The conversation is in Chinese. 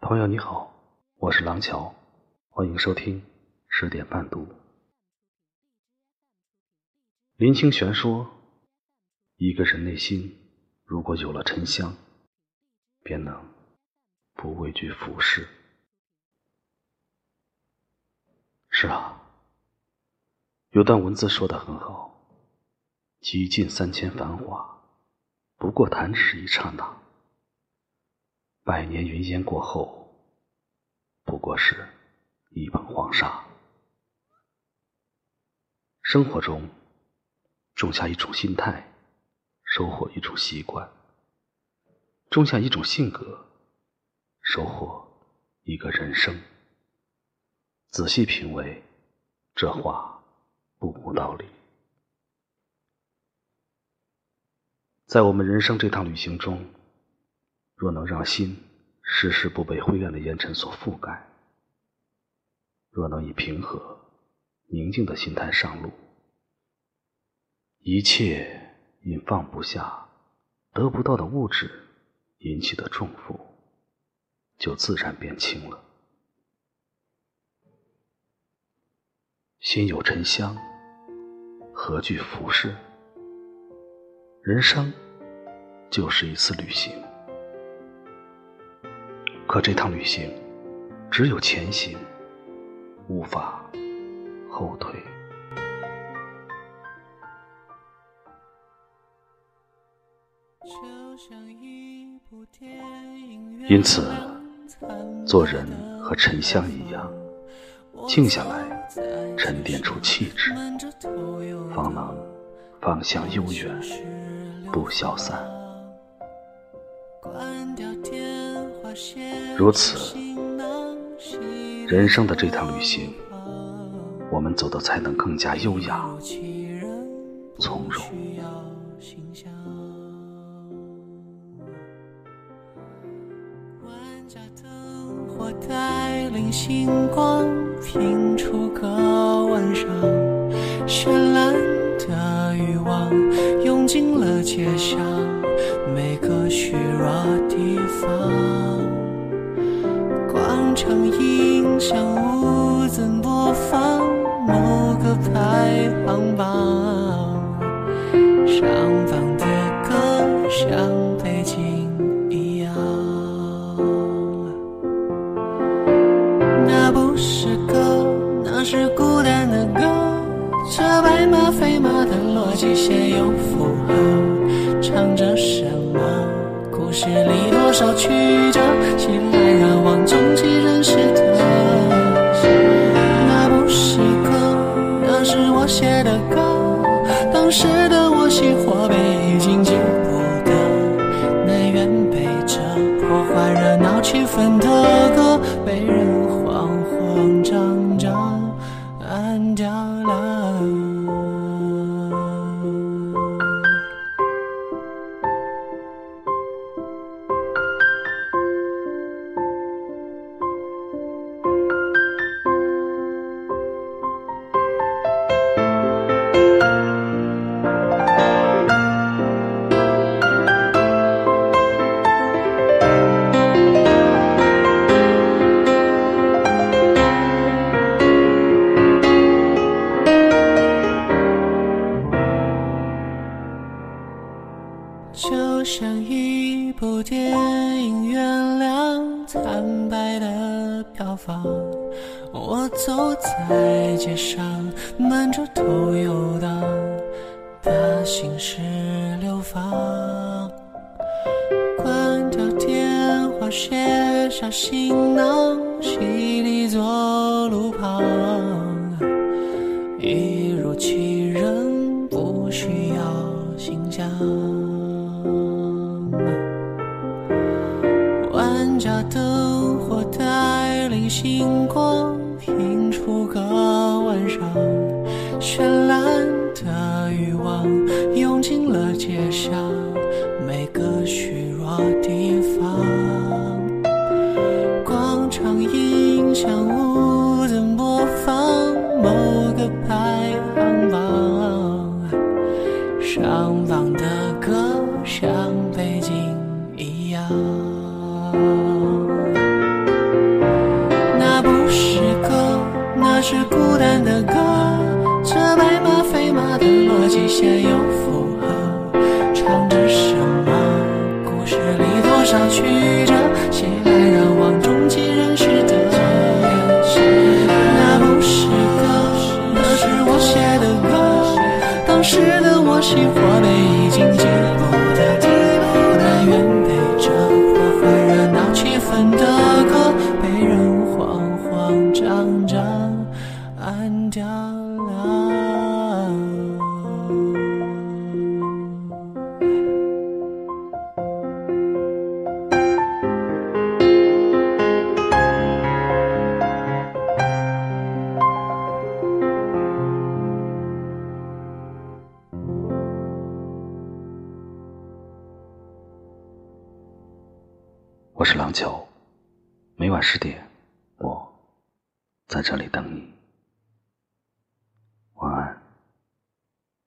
朋友你好，我是廊桥，欢迎收听十点半读。林清玄说：“一个人内心如果有了沉香，便能不畏惧浮世。”是啊，有段文字说的很好：“极尽三千繁华，不过弹指一刹那。”百年云烟过后，不过是一捧黄沙。生活中，种下一种心态，收获一种习惯；种下一种性格，收获一个人生。仔细品味，这话不无道理。在我们人生这趟旅行中。若能让心时时不被灰暗的烟尘所覆盖，若能以平和、宁静的心态上路，一切因放不下、得不到的物质引起的重负，就自然变轻了。心有沉香，何惧浮世？人生就是一次旅行。可这趟旅行，只有前行，无法后退。因此，做人和沉香一样，静下来，沉淀出气质，方能方向悠远，不消散。如此，人生的这趟旅行，我们走的才能更加优雅、从容。带领星光拼出个晚上，绚烂的欲望涌进了街巷，每个虚弱地方。唱音响无怎播放某个排行榜，上方的歌像背景一样。那不是歌，那是孤单的歌。这白马飞马的逻辑先有符合，唱着什么？故事里多少曲折？醒来让望中几人世的，那不是歌，那是我写的歌。当时的我喜或悲已经记不得，南辕北辙破坏热闹气氛像一部电影，原谅惨白的票房。我走在街上，满着头游荡，把心事流放。关掉电话，卸下行囊，席地坐路旁，一如其人，不需要形象。家灯火带领星光，映出个晚上。绚烂的欲望涌进了街巷，每个虚弱地方。广场音响无怎播放某个排行榜，上榜的歌像背景一样。是孤单的歌，这白马非马的逻辑线又附和，唱着什么？故事里多少曲折，熙来攘往，众皆认识的。那不是歌，那是我写的歌。当时的我喜或悲已经记不得，但愿陪着破坏热闹气氛的歌，被人慌慌张张。按掉了。我是郎球，每晚十点，我在这里等你。